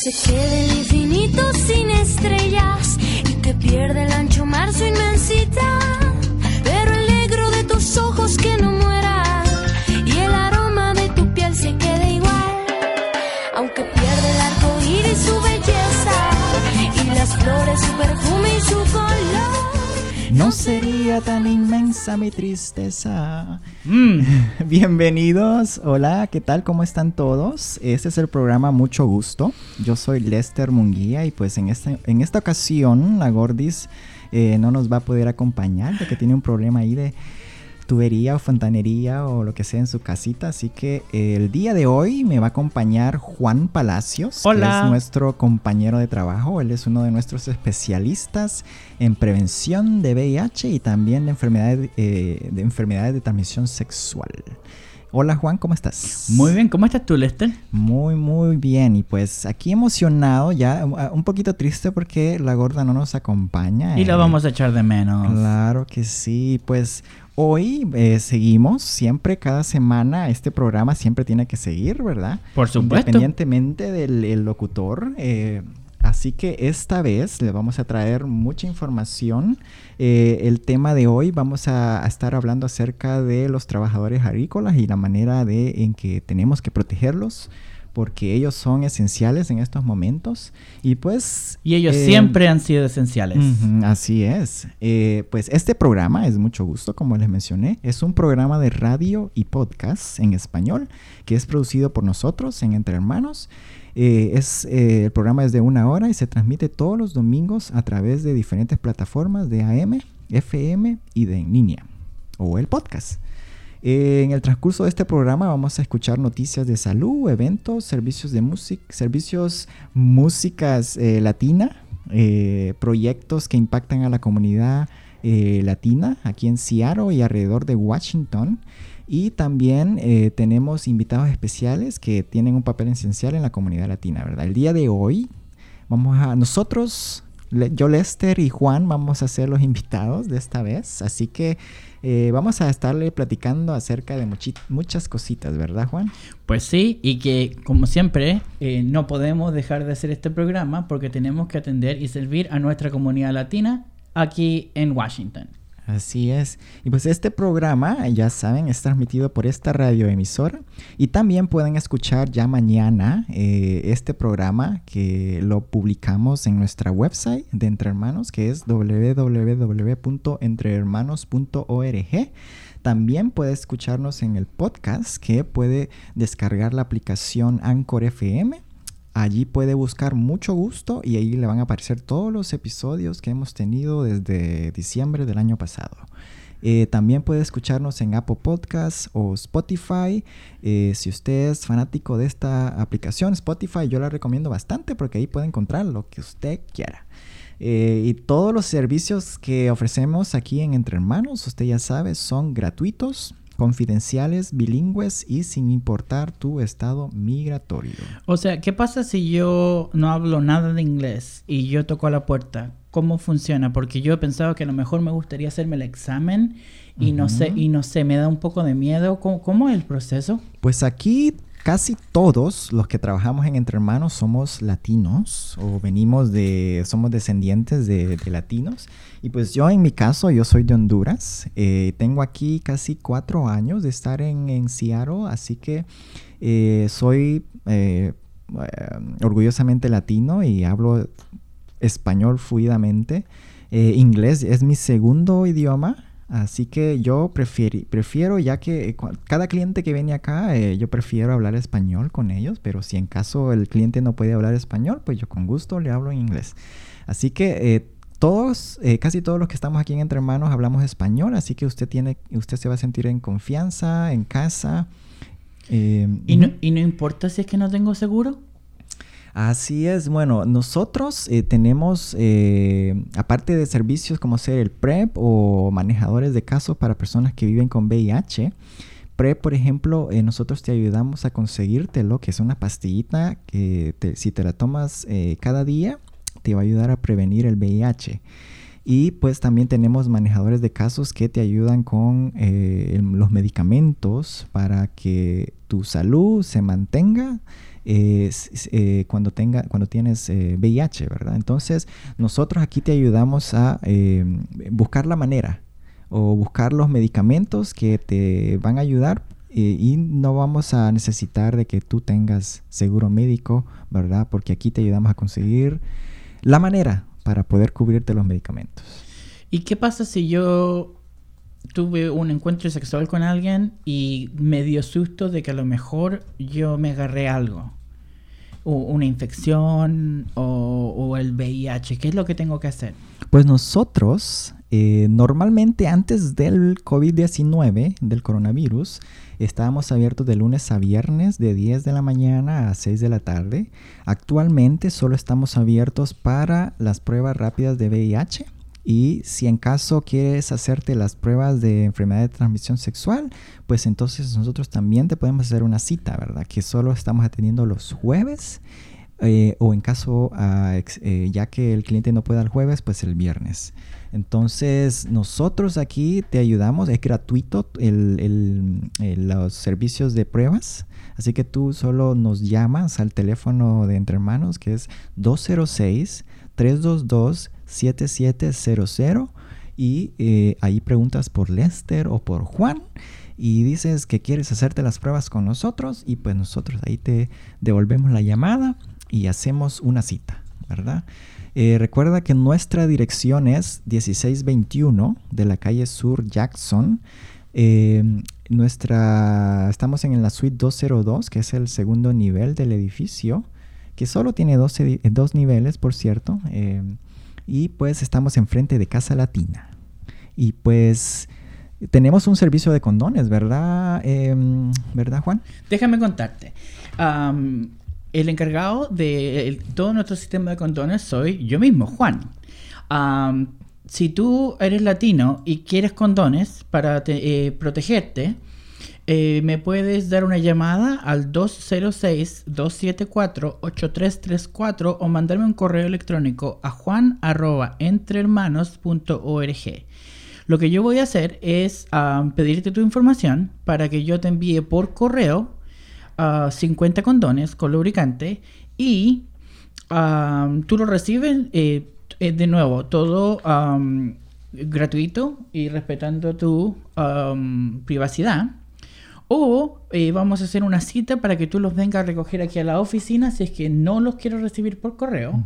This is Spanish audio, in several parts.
se quede el infinito sin estrellas y que pierde el ancho mar su inmensidad. Pero el negro de tus ojos que no muera y el aroma de tu piel se quede igual. Aunque pierde el arco iris su belleza y las flores su perfume y su color. No sería tan inmensa mi tristeza. Mm. Bienvenidos, hola, ¿qué tal? ¿Cómo están todos? Este es el programa Mucho Gusto. Yo soy Lester Munguía y pues en esta, en esta ocasión la Gordis eh, no nos va a poder acompañar porque tiene un problema ahí de tubería o fontanería o lo que sea en su casita. Así que eh, el día de hoy me va a acompañar Juan Palacios, Hola. que es nuestro compañero de trabajo. Él es uno de nuestros especialistas en prevención de VIH y también de enfermedades, eh, de enfermedades de transmisión sexual. Hola Juan, ¿cómo estás? Muy bien, ¿cómo estás tú, Lester? Muy, muy bien. Y pues aquí emocionado, ya un poquito triste porque la gorda no nos acompaña. Y lo eh, vamos a echar de menos. Claro que sí, pues hoy eh, seguimos, siempre cada semana este programa siempre tiene que seguir, ¿verdad? Por supuesto. Independientemente del el locutor. eh, así que esta vez le vamos a traer mucha información. Eh, el tema de hoy vamos a, a estar hablando acerca de los trabajadores agrícolas y la manera de, en que tenemos que protegerlos porque ellos son esenciales en estos momentos y pues Y ellos eh, siempre han sido esenciales. Así es. Eh, pues este programa es mucho gusto, como les mencioné. Es un programa de radio y podcast en español que es producido por nosotros en Entre Hermanos. Eh, es, eh, el programa es de una hora y se transmite todos los domingos a través de diferentes plataformas de AM, FM y de en línea o el podcast. Eh, en el transcurso de este programa vamos a escuchar noticias de salud, eventos, servicios de música, servicios músicas eh, latina, eh, proyectos que impactan a la comunidad eh, latina aquí en Seattle y alrededor de Washington. Y también tenemos invitados especiales que tienen un papel esencial en la comunidad latina, ¿verdad? El día de hoy vamos a nosotros, yo Lester y Juan vamos a ser los invitados de esta vez, así que eh, vamos a estarle platicando acerca de muchas cositas, ¿verdad Juan? Pues sí, y que como siempre eh, no podemos dejar de hacer este programa porque tenemos que atender y servir a nuestra comunidad latina aquí en Washington. Así es. Y pues este programa, ya saben, es transmitido por esta radioemisora. Y también pueden escuchar ya mañana eh, este programa que lo publicamos en nuestra website de Entre Hermanos, que es www.entrehermanos.org. También puede escucharnos en el podcast, que puede descargar la aplicación Anchor FM. Allí puede buscar mucho gusto y ahí le van a aparecer todos los episodios que hemos tenido desde diciembre del año pasado. Eh, también puede escucharnos en Apple Podcasts o Spotify. Eh, si usted es fanático de esta aplicación, Spotify, yo la recomiendo bastante porque ahí puede encontrar lo que usted quiera. Eh, y todos los servicios que ofrecemos aquí en Entre Hermanos, usted ya sabe, son gratuitos, confidenciales, bilingües y sin importar tu estado migratorio. O sea, ¿qué pasa si yo no hablo nada de inglés y yo toco a la puerta? ¿Cómo funciona? Porque yo he pensado que a lo mejor me gustaría hacerme el examen y no sé, y no sé, me da un poco de miedo. ¿Cómo, cómo es el proceso? Pues aquí casi todos los que trabajamos en Entre Hermanos somos latinos o venimos de, somos descendientes de, latinos. Y pues yo en mi caso, yo soy de Honduras. Eh, tengo aquí casi cuatro años de estar en, en Seattle, así que eh, soy eh, eh, orgullosamente latino y hablo español fluidamente. Inglés es mi segundo idioma. Así que yo prefieri- prefiero, ya que eh, cada cliente que viene acá, eh, yo prefiero hablar español con ellos, pero si en caso el cliente no puede hablar español, pues yo con gusto le hablo en inglés. Así que eh, todos, eh, casi todos los que estamos aquí en Entre Hermanos hablamos español, así que usted tiene, usted se va a sentir en confianza, en casa. ¿Y no. ¿Y no importa si es que no tengo seguro? Así es, bueno, nosotros eh, tenemos, eh, aparte de servicios como ser el PrEP o manejadores de casos para personas que viven con VIH, PrEP, por ejemplo, eh, nosotros te ayudamos a conseguirte lo que es una pastillita que te- si te la tomas cada día, te va a ayudar a prevenir el VIH. Y pues también tenemos manejadores de casos que te ayudan con los medicamentos para que tu salud se mantenga eh, cuando, tenga, cuando tienes VIH, ¿verdad? Entonces, nosotros aquí te ayudamos a buscar la manera o buscar los medicamentos que te van a ayudar y no vamos a necesitar de que tú tengas seguro médico, ¿verdad? Porque aquí te ayudamos a conseguir la manera para poder cubrirte los medicamentos. ¿Y qué pasa si yo tuve un encuentro sexual con alguien y me dio susto de que a lo mejor yo me agarré algo? O una infección o, el VIH. ¿Qué es lo que tengo que hacer? Pues nosotros, eh, normalmente antes del COVID-19, del coronavirus, estábamos abiertos de lunes a viernes de 10 de la mañana a 6 de la tarde. Actualmente solo estamos abiertos para las pruebas rápidas de VIH y si en caso quieres hacerte las pruebas de enfermedad de transmisión sexual, pues entonces nosotros también te podemos hacer una cita, ¿verdad? Que solo estamos atendiendo los jueves eh, o en caso ah, eh, ya que el cliente no pueda el jueves, pues el viernes. Entonces nosotros aquí te ayudamos, es gratuito los servicios de pruebas. Así que tú solo nos llamas al teléfono de Entre Hermanos que es 206 322 7700 y eh, ahí preguntas por Lester o por Juan y dices que quieres hacerte las pruebas con nosotros y pues nosotros ahí te devolvemos la llamada y hacemos una cita, ¿verdad? Eh, recuerda que nuestra dirección es 1621 de la calle Sur Jackson. Eh, nuestra, estamos en la suite 202, que es el segundo nivel del edificio, que solo tiene dos, dos niveles, por cierto. Y pues estamos enfrente de Casa Latina. Y pues tenemos un servicio de condones, ¿verdad? Em, ¿Verdad, Juan? Déjame contarte. el encargado de todo nuestro sistema de condones soy yo mismo, Juan. si tú eres latino y quieres condones para eh, protegerte, eh, me puedes dar una llamada al 206-274-8334 o mandarme un correo electrónico a juan.entrehermanos.org. Lo que yo voy a hacer es pedirte tu información para que yo te envíe por correo 50 condones con lubricante y tú lo recibes eh, eh, de nuevo, todo gratuito y respetando tu privacidad. O eh, vamos a hacer una cita para que tú los vengas a recoger aquí a la oficina si es que no los quiero recibir por correo.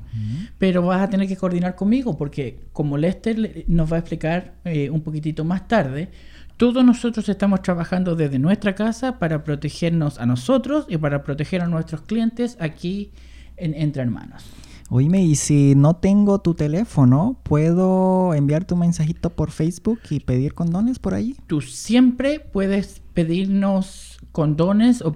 Pero vas a tener que coordinar conmigo porque como Lester nos va a explicar eh, un poquitito más tarde, todos nosotros estamos trabajando desde nuestra casa para protegernos a nosotros y para proteger a nuestros clientes aquí en Entre Hermanos. Oíme, y si no tengo tu teléfono, ¿puedo enviarte un mensajito por Facebook y pedir condones por ahí? Tú siempre puedes pedirnos condones o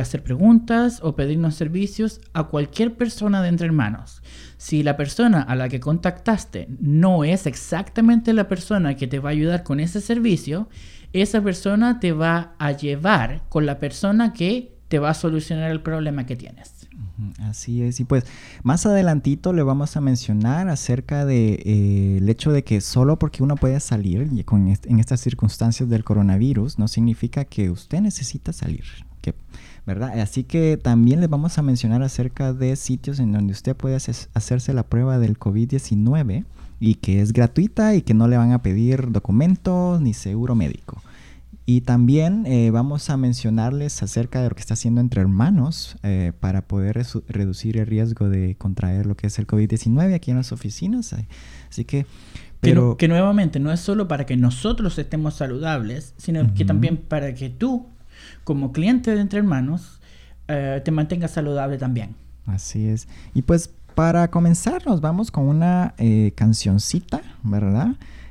hacer preguntas o pedirnos servicios a cualquier persona de entre hermanos. Si la persona a la que contactaste no es exactamente la persona que te va a ayudar con ese servicio, esa persona te va a llevar con la persona que te va a solucionar el problema que tienes. Así es, y pues más adelantito le vamos a mencionar acerca de eh, el hecho de que solo porque uno puede salir con en estas circunstancias del coronavirus no significa que usted necesita salir, que, ¿verdad? Así que también le vamos a mencionar acerca de sitios en donde usted puede hacerse la prueba del COVID-19 y que es gratuita y que no le van a pedir documentos ni seguro médico. Y también eh, vamos a mencionarles acerca de lo que está haciendo entre hermanos eh, para poder reducir el riesgo de contraer lo que es el COVID-19 aquí en las oficinas. Así que... Pero... Que, nuevamente no es solo para que nosotros estemos saludables, sino que también para que tú, como cliente de entre hermanos, eh, te mantengas saludable también. Así es. Y pues para comenzar nos vamos con una cancioncita, ¿verdad?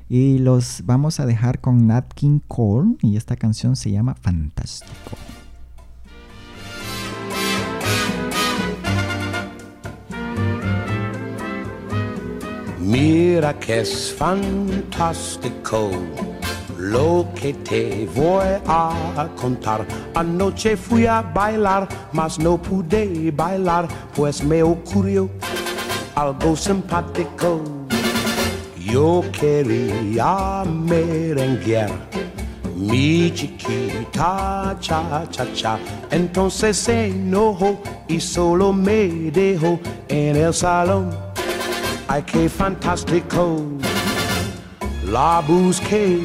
Y los vamos a dejar con Nat King Cole y esta canción se llama Fantástico. Mira que es fantástico lo que te voy a contar. Anoche fui a bailar, mas no pude bailar, pues me ocurrió algo simpático. Yo quería merenguear Mi chiquita, cha, cha, cha. Entonces se enojó y solo me dejó en el salón. Ay, qué fantástico. La busqué,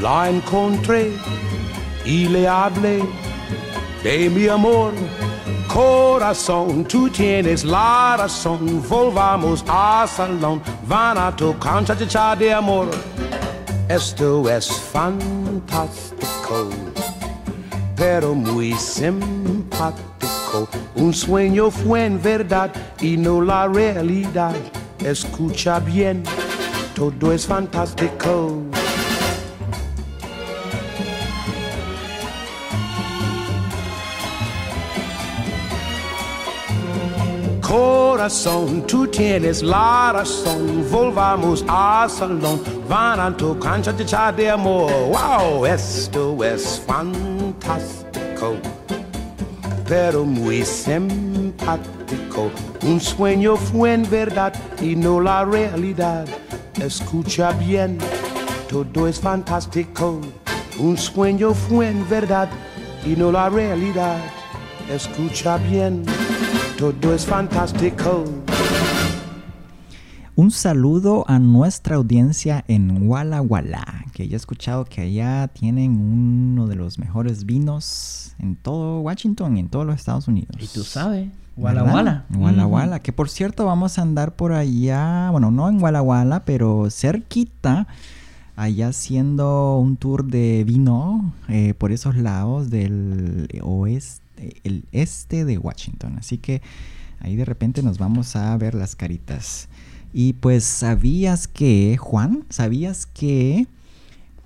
la encontré y le hablé de mi amor. Corazón, tú tienes la razón. Volvamos al salón. Van a tocar cha cha cha de amor. Esto es fantástico, pero muy simpático. Un sueño fue en verdad y no la realidad. Escucha bien, todo es fantástico. Corazón, tú tienes la razón. Volvamos al salón. Van a tu cancha de cha de amor. Wow, esto es fantástico, pero muy simpático. Un sueño fue en verdad y no la realidad. Escucha bien, todo es fantástico. Un sueño fue en verdad y no la realidad. Escucha bien, todo es fantástico. Un saludo a nuestra audiencia en Walla Walla, que ya he escuchado que allá tienen uno de los mejores vinos en todo Washington y en todos los Estados Unidos. Y tú sabes, Walla. Walla. Walla. Walla, que por cierto vamos a andar por allá, bueno, no en Walla Walla, pero cerquita, allá haciendo un tour de vino eh, por esos lados del oeste, el este de Washington. Así que ahí de repente nos vamos a ver las caritas. Y pues sabías que, Juan, sabías que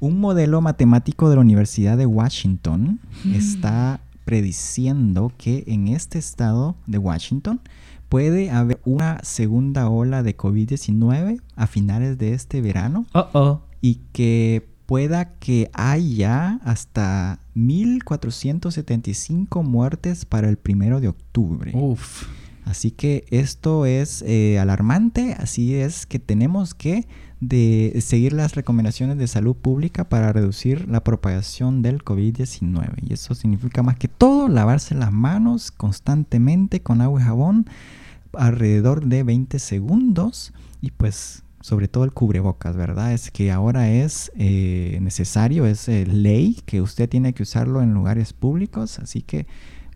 un modelo matemático de la Universidad de Washington está prediciendo que en este estado de Washington puede haber una segunda ola de COVID-19 a finales de este verano Oh, oh. y que pueda que haya hasta 1475 muertes para el primero de octubre. Uf. Así que esto es eh, alarmante, así es que tenemos que de seguir las recomendaciones de salud pública para reducir la propagación del COVID-19. Y eso significa más que todo lavarse las manos constantemente con agua y jabón alrededor de 20 segundos y pues sobre todo el cubrebocas, ¿verdad? Es que ahora es eh, necesario, es eh, ley que usted tiene que usarlo en lugares públicos, así que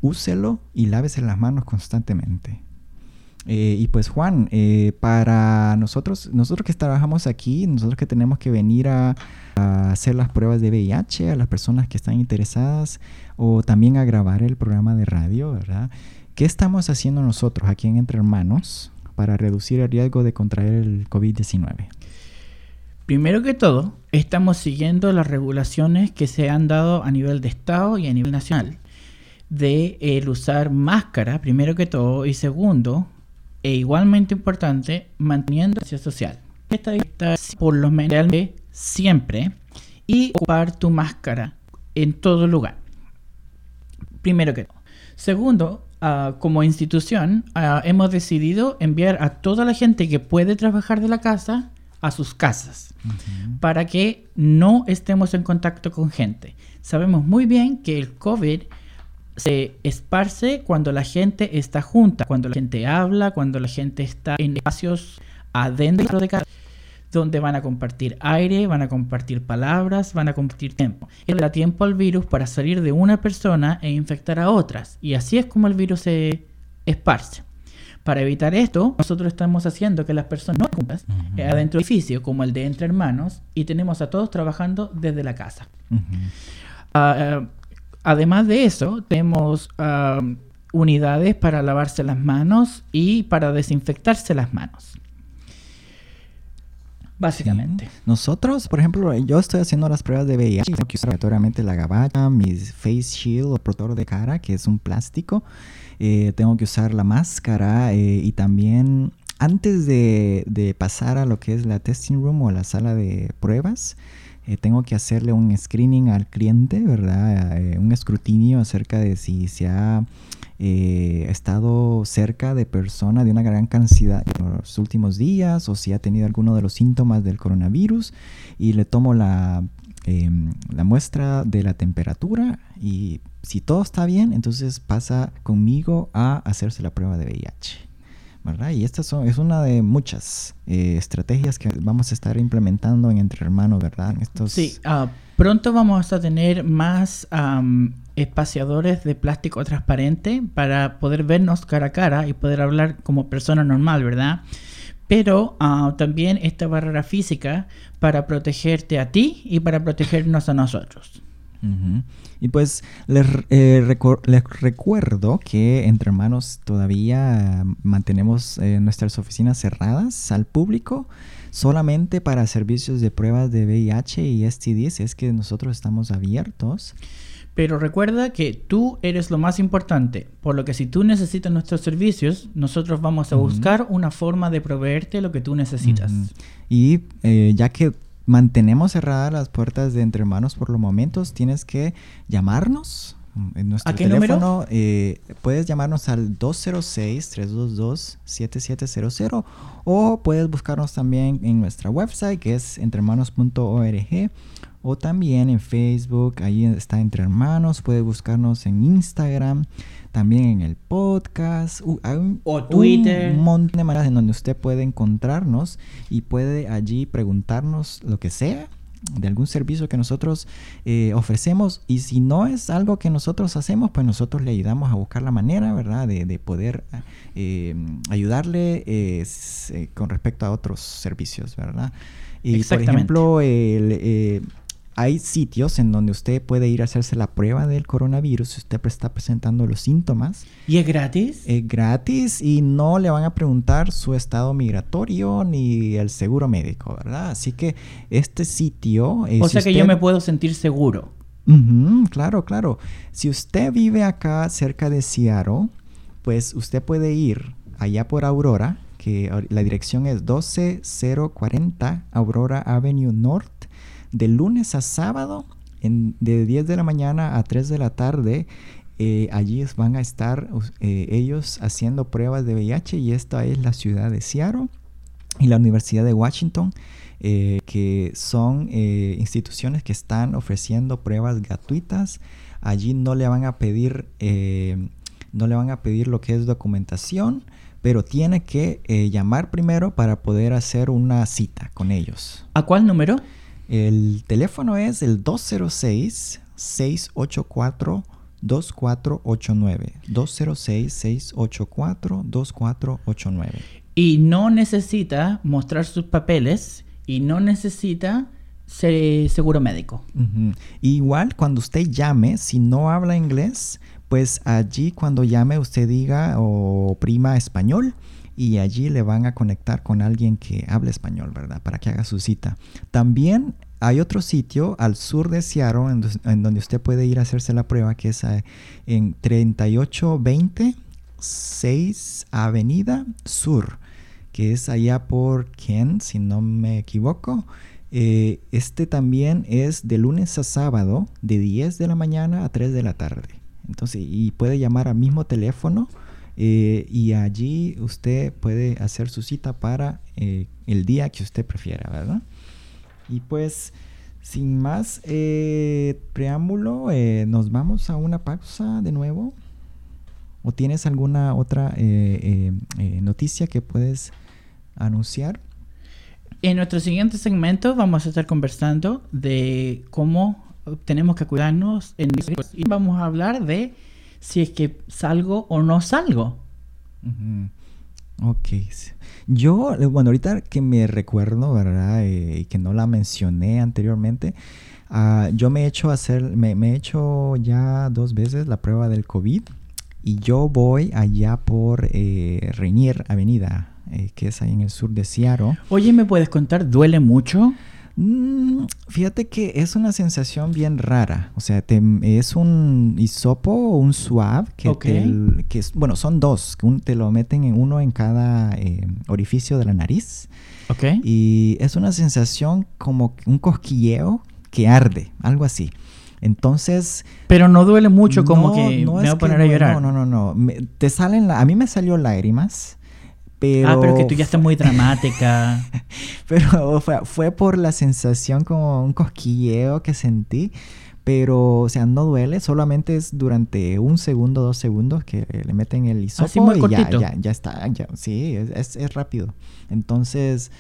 úselo y lávese las manos constantemente. Eh, y pues Juan, para nosotros, nosotros que trabajamos aquí, nosotros que tenemos que venir a, a hacer las pruebas de VIH a las personas que están interesadas o también a grabar el programa de radio, ¿verdad? ¿Qué estamos haciendo nosotros aquí en Entre Hermanos para reducir el riesgo de contraer el COVID-19? Primero que todo, estamos siguiendo las regulaciones que se han dado a nivel de Estado y a nivel nacional de el usar máscara, primero que todo, y segundo, e igualmente importante, manteniendo la social. Esta distancia, por lo menos siempre, y ocupar tu máscara en todo lugar. Primero que todo. Segundo, ah, como institución, ah, hemos decidido enviar a toda la gente que puede trabajar de la casa a sus casas para que no estemos en contacto con gente. Sabemos muy bien que el COVID se esparce cuando la gente está junta, cuando la gente habla, cuando la gente está en espacios adentro de casa, donde van a compartir aire, van a compartir palabras, van a compartir tiempo. Y le da tiempo al virus para salir de una persona e infectar a otras. Y así es como el virus se esparce. Para evitar esto, nosotros estamos haciendo que las personas no juntas eh, adentro del edificio, como el de Entre Hermanos, y tenemos a todos trabajando desde la casa. Ah, ah, además de eso, tenemos ah, unidades para lavarse las manos y para desinfectarse las manos. Básicamente. Nosotros, por ejemplo, yo estoy haciendo las pruebas de VIH. Tengo que usar obligatoriamente la gabacha, mi face shield o protector de cara, que es un plástico. Eh, tengo que usar la máscara eh, y también antes de, de, pasar a lo que es la testing room o la sala de pruebas, eh, tengo que hacerle un screening al cliente, ¿verdad? Un escrutinio acerca de si se ha eh, estado cerca de persona de una gran cantidad en los últimos días o si ha tenido alguno de los síntomas del coronavirus y le tomo la em, la muestra de la temperatura y si todo está bien, entonces pasa conmigo a hacerse la prueba de VIH. Y esta son, es una de muchas eh, estrategias que vamos a estar implementando en Entre Hermanos, ¿verdad? Estos... Sí, ah, pronto vamos a tener más am, espaciadores de plástico transparente para poder vernos cara a cara y poder hablar como persona normal, ¿verdad? Pero ah, también esta barrera física para protegerte a ti y para protegernos a nosotros. Y pues les, eh, les recuerdo que entre hermanos todavía mantenemos eh, nuestras oficinas cerradas al público solamente para servicios de pruebas de VIH y STDs. Es que nosotros estamos abiertos. Pero recuerda que tú eres lo más importante, por lo que si tú necesitas nuestros servicios, nosotros vamos a buscar una forma de proveerte lo que tú necesitas. Y eh, ya que mantenemos cerradas las puertas de entre hermanos por los momentos, tienes que llamarnos. En nuestro ¿A qué número? teléfono eh, puedes llamarnos al 206-322-7700 o puedes buscarnos también en nuestra website que es entrehermanos.org o también en Facebook, ahí está Entre Hermanos, puedes buscarnos en Instagram, también en el podcast, uh, hay un- O Twitter. un montón de maneras en donde usted puede encontrarnos y puede allí preguntarnos lo que sea de algún servicio que nosotros eh, ofrecemos. Y si no es algo que nosotros hacemos pues nosotros le ayudamos a buscar la manera verdad de, de poder eh, ayudarle eh, con respecto a otros servicios verdad y por ejemplo el, hay sitios en donde usted puede ir a hacerse la prueba del coronavirus si usted está presentando los síntomas ¿Y es gratis? es gratis y no le van a preguntar su estado migratorio ni el seguro médico, ¿verdad? Así que este sitio... eh, o si sea que yo me puedo sentir seguro. Claro, claro. Si usted vive acá cerca de Seattle, pues usted puede ir allá por Aurora, que la dirección es 12040 Aurora Avenue North, de lunes a sábado, de 10 de la mañana a 3 de la tarde. eh, allí van a estar eh, ellos haciendo pruebas de VIH y esta es la ciudad de Seattle y la Universidad de Washington, eh, que son instituciones que están ofreciendo pruebas gratuitas. Allí no le van a pedir, no le van a pedir lo que es documentación, pero tiene que llamar primero para poder hacer una cita con ellos. ¿A cuál número? El teléfono es el 206 684 2489 206 684 2489 Y no necesita mostrar sus papeles y no necesita ser seguro médico. Igual cuando usted llame, si no habla inglés, pues allí cuando llame usted diga o prima español y allí le van a conectar con alguien que hable español, ¿verdad? Para que haga su cita. También hay otro sitio al sur de Seattle en, en donde usted puede ir a hacerse la prueba, que es eh, en 3820 6 Avenida Sur, que es allá por Ken, si no me equivoco. Eh, este también es de lunes a sábado, de 10 de la mañana a 3 de la tarde. Entonces, y puede llamar al mismo teléfono eh, y allí usted puede hacer su cita para eh, el día que usted prefiera, ¿verdad? Y pues, sin más eh, preámbulo, eh, nos vamos a una pausa de nuevo. ¿O tienes alguna otra eh, eh, noticia que puedes anunciar? En nuestro siguiente segmento vamos a estar conversando de cómo tenemos que cuidarnos en y vamos a hablar de si es que salgo o no salgo. Ujú. Ok. sí. Yo, bueno, ahorita que me recuerdo, ¿verdad? Eh, y que no la mencioné anteriormente, ah, yo me he hecho hacer, me, me he hecho ya dos veces la prueba del COVID y yo voy allá por eh, Rainier Avenida, eh, que es ahí en el sur de Seattle. Oye, ¿me puedes contar? ¿Duele mucho? Mm, fíjate que es una sensación bien rara. O sea, te- es un hisopo o un swab que, Ok. te- que es- bueno, son dos. que un- te lo meten en uno en cada eh, orificio de la nariz. Ok. Y es una sensación como un cosquilleo que arde, algo así. Entonces, Pero no duele mucho como no, que no me voy a que poner a llorar. No, no, no, no. Me- te salen, la- a mí me salió lágrimas, Pero, Ah, pero que tú ya estás muy dramática. pero fue, fue por la sensación como un cosquilleo que sentí. Pero, o sea, no duele, solamente es durante un segundo, dos segundos que le meten el hisopo Así muy y ya, cortito. ya, ya está, ya, sí, es, es- es rápido. Entonces,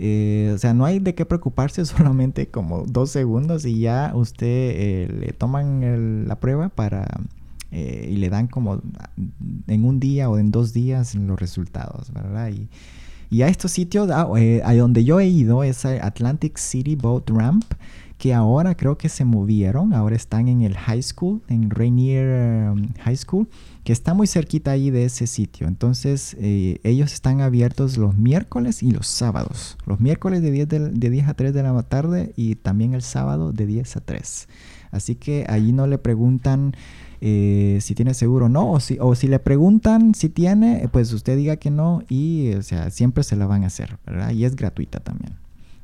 eh, o sea, no hay de qué preocuparse, solamente como dos segundos y ya usted eh, le toman el- la prueba para eh, y le dan como en un día o en dos días los resultados, ¿verdad? Y, a estos sitios, ah, eh, a donde yo he ido es Atlantic City Boat Ramp, que ahora creo que se movieron, ahora están en el high school, en Rainier um, High School, que está muy cerquita ahí de ese sitio. Entonces, eh, ellos están abiertos los miércoles y los sábados. Los miércoles de 10, del- de 10 a 3 de la tarde y también el sábado de 10 a 3. Así que allí no le preguntan eh, si tiene seguro o no, o si, le preguntan si tiene, eh, pues usted diga que no y, o sea, siempre se la van a hacer, ¿verdad? Y es gratuita también.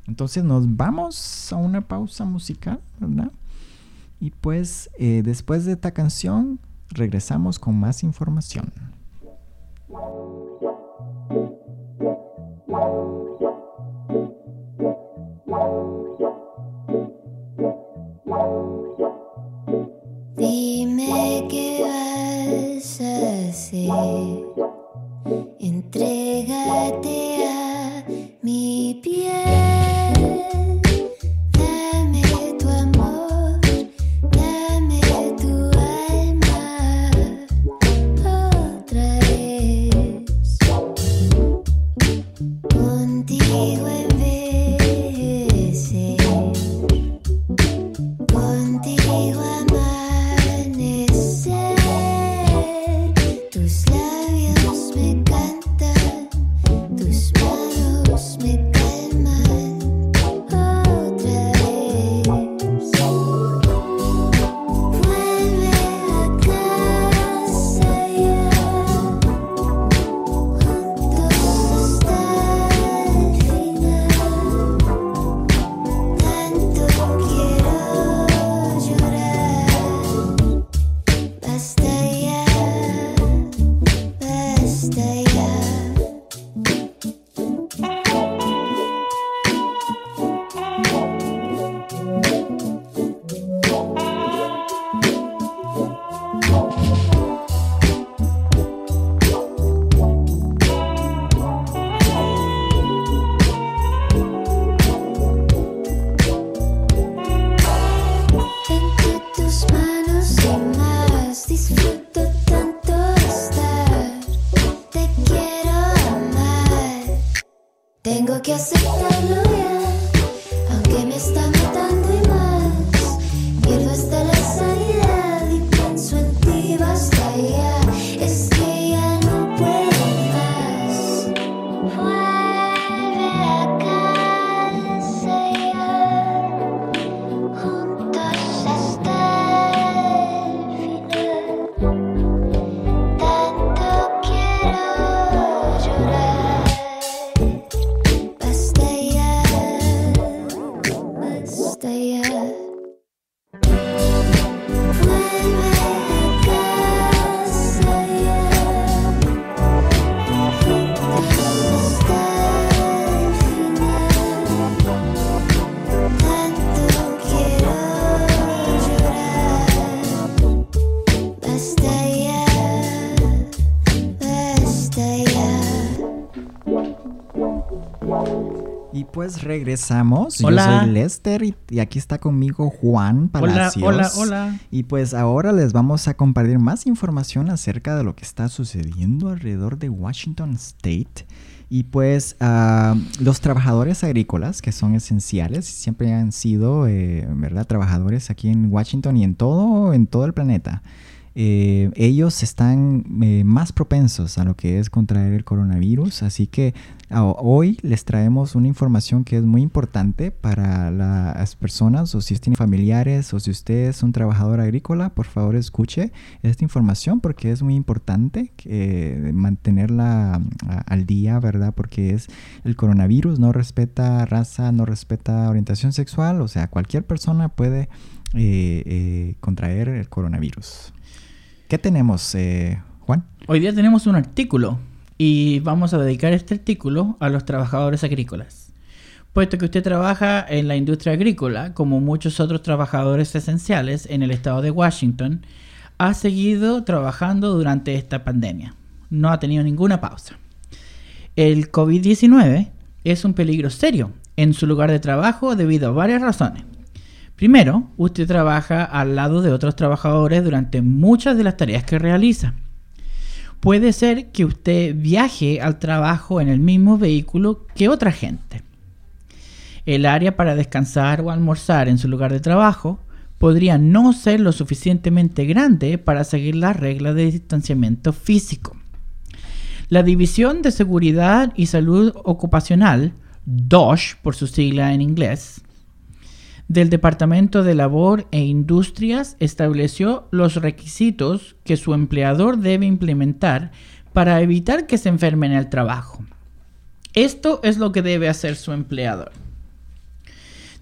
Entonces nos vamos a una pausa musical, ¿verdad? Y pues eh, después de esta canción regresamos con más información. Dime qué vas a hacer. Entrégate a mi piel. Pues regresamos. Hola. Yo soy Lester y, y aquí está conmigo Juan Hola, Palacios. hola, hola. Y pues ahora les vamos a compartir más información acerca de lo que está sucediendo alrededor de Washington State. Y pues ah, los trabajadores agrícolas, que son esenciales, siempre han sido, eh, ¿verdad? Trabajadores aquí en Washington y en todo, en todo el planeta. Eh, ellos están eh, más propensos a lo que es contraer el coronavirus. Así que hoy les traemos una información que es muy importante para las personas o si tienen familiares o si usted es un trabajador agrícola, por favor escuche esta información porque es muy importante eh, mantenerla al día, ¿verdad? Porque es el coronavirus, no respeta raza, no respeta orientación sexual, o sea, cualquier persona puede eh, eh, contraer el coronavirus. ¿Qué tenemos, eh, Juan? Hoy día tenemos un artículo y vamos a dedicar este artículo a los trabajadores agrícolas. Puesto que usted trabaja en la industria agrícola, como muchos otros trabajadores esenciales en el estado de Washington, ha seguido trabajando durante esta pandemia. No ha tenido ninguna pausa. El COVID-19 es un peligro serio en su lugar de trabajo debido a varias razones. Primero, usted trabaja al lado de otros trabajadores durante muchas de las tareas que realiza. Puede ser que usted viaje al trabajo en el mismo vehículo que otra gente. El área para descansar o almorzar en su lugar de trabajo podría no ser lo suficientemente grande para seguir las reglas de distanciamiento físico. La División de Seguridad y Salud Ocupacional, DOSH por su sigla en inglés, del Departamento de Labor e Industrias estableció los requisitos que su empleador debe implementar para evitar que se enferme en el trabajo. Esto es lo que debe hacer su empleador.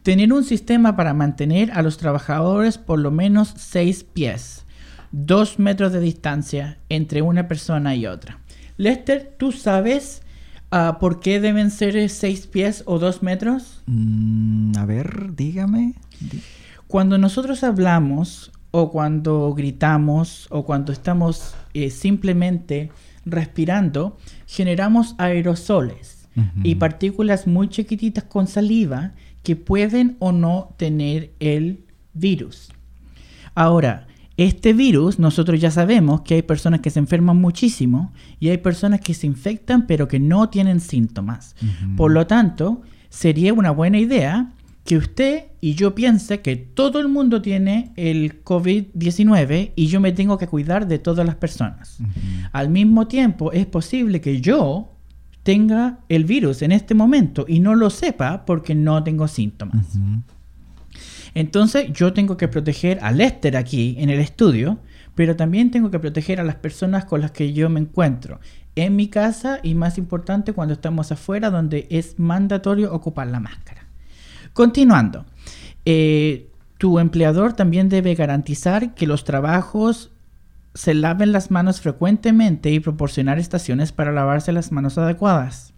Tener un sistema para mantener a los trabajadores por lo menos 6 pies, 2 metros de distancia entre una persona y otra. Lester, ¿tú sabes Ah, ¿Por qué deben ser seis pies o dos metros? Mm, a ver, dígame. Cuando nosotros hablamos o cuando gritamos o cuando estamos eh, simplemente respirando, generamos aerosoles y partículas muy chiquititas con saliva que pueden o no tener el virus. Ahora, este virus, nosotros ya sabemos que hay personas que se enferman muchísimo y hay personas que se infectan pero que no tienen síntomas. Por lo tanto, sería una buena idea que usted y yo piense que todo el mundo tiene el COVID-19 y yo me tengo que cuidar de todas las personas. Al mismo tiempo, es posible que yo tenga el virus en este momento y no lo sepa porque no tengo síntomas. Entonces yo tengo que proteger a Lester aquí en el estudio, pero también tengo que proteger a las personas con las que yo me encuentro en mi casa y más importante cuando estamos afuera donde es mandatorio ocupar la máscara. Continuando, eh, tu empleador también debe garantizar que los trabajos se laven las manos frecuentemente y proporcionar estaciones para lavarse las manos adecuadas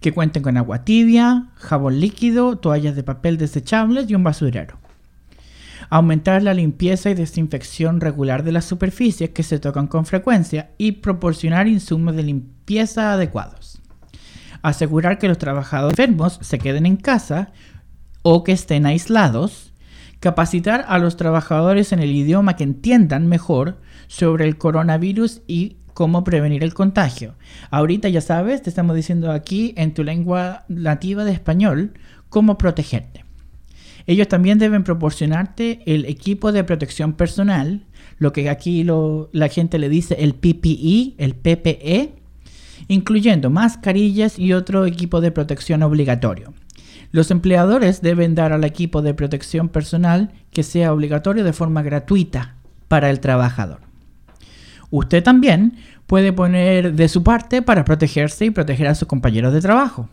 que cuenten con agua tibia, jabón líquido, toallas de papel desechables y un basurero aumentar la limpieza y desinfección regular de las superficies que se tocan con frecuencia y proporcionar insumos de limpieza adecuados. Asegurar que los trabajadores enfermos se queden en casa o que estén aislados. Capacitar a los trabajadores en el idioma que entiendan mejor sobre el coronavirus y cómo prevenir el contagio. Ahorita ya sabes, te estamos diciendo aquí en tu lengua nativa de español cómo protegerte. Ellos también deben proporcionarte el equipo de protección personal, lo que aquí la gente le dice el PPE, el PPE, incluyendo mascarillas y otro equipo de protección obligatorio. Los empleadores deben dar al equipo de protección personal que sea obligatorio de forma gratuita para el trabajador. Usted también puede poner de su parte para protegerse y proteger a sus compañeros de trabajo.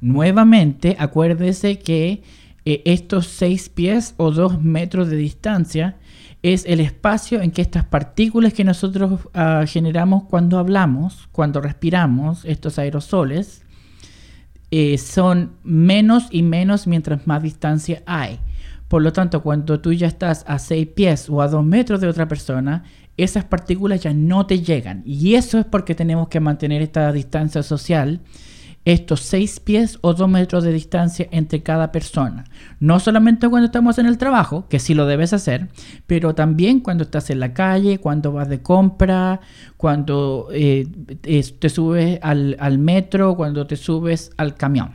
Nuevamente, acuérdese que eh, estos seis pies o dos metros de distancia es el espacio en que estas partículas que nosotros ah, generamos cuando hablamos, cuando respiramos, estos aerosoles, eh, son menos y menos mientras más distancia hay. Por lo tanto, cuando tú ya estás a seis pies o a dos metros de otra persona, esas partículas ya no te llegan. Y eso es porque tenemos que mantener esta distancia social estos seis pies o dos metros de distancia entre cada persona. No solamente cuando estamos en el trabajo, que sí lo debes hacer, pero también cuando estás en la calle, cuando vas de compra, cuando eh, te subes al, al metro, cuando te subes al camión.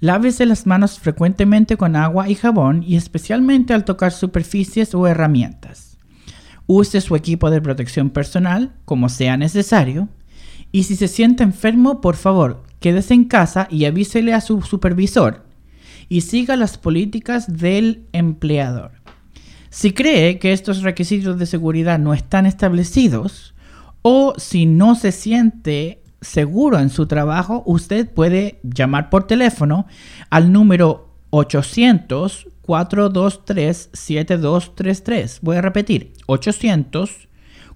Lávese las manos frecuentemente con agua y jabón y especialmente al tocar superficies o herramientas. Use su equipo de protección personal como sea necesario y si se siente enfermo, por favor, quédese en casa y avísele a su supervisor y siga las políticas del empleador. Si cree que estos requisitos de seguridad no están establecidos o si no se siente seguro en su trabajo, usted puede llamar por teléfono al número 800 423 7233. Voy a repetir, 800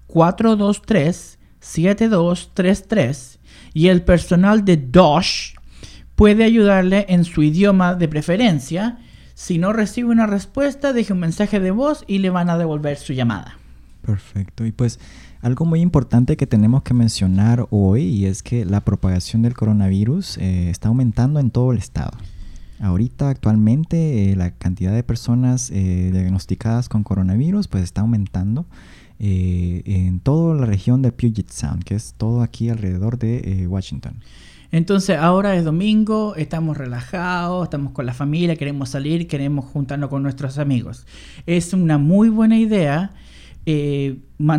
423 7233 y el personal de DOSH puede ayudarle en su idioma de preferencia. Si no recibe una respuesta, deje un mensaje de voz y le van a devolver su llamada. Perfecto. Y pues algo muy importante que tenemos que mencionar hoy y es que la propagación del coronavirus eh, está aumentando en todo el estado. Ahorita actualmente eh, la cantidad de personas eh, diagnosticadas con coronavirus pues está aumentando en toda la región de Puget Sound, que es todo aquí alrededor de Washington. Entonces ahora es domingo, estamos relajados, estamos con la familia, queremos salir, queremos juntarnos con nuestros amigos. Es una muy buena idea eh,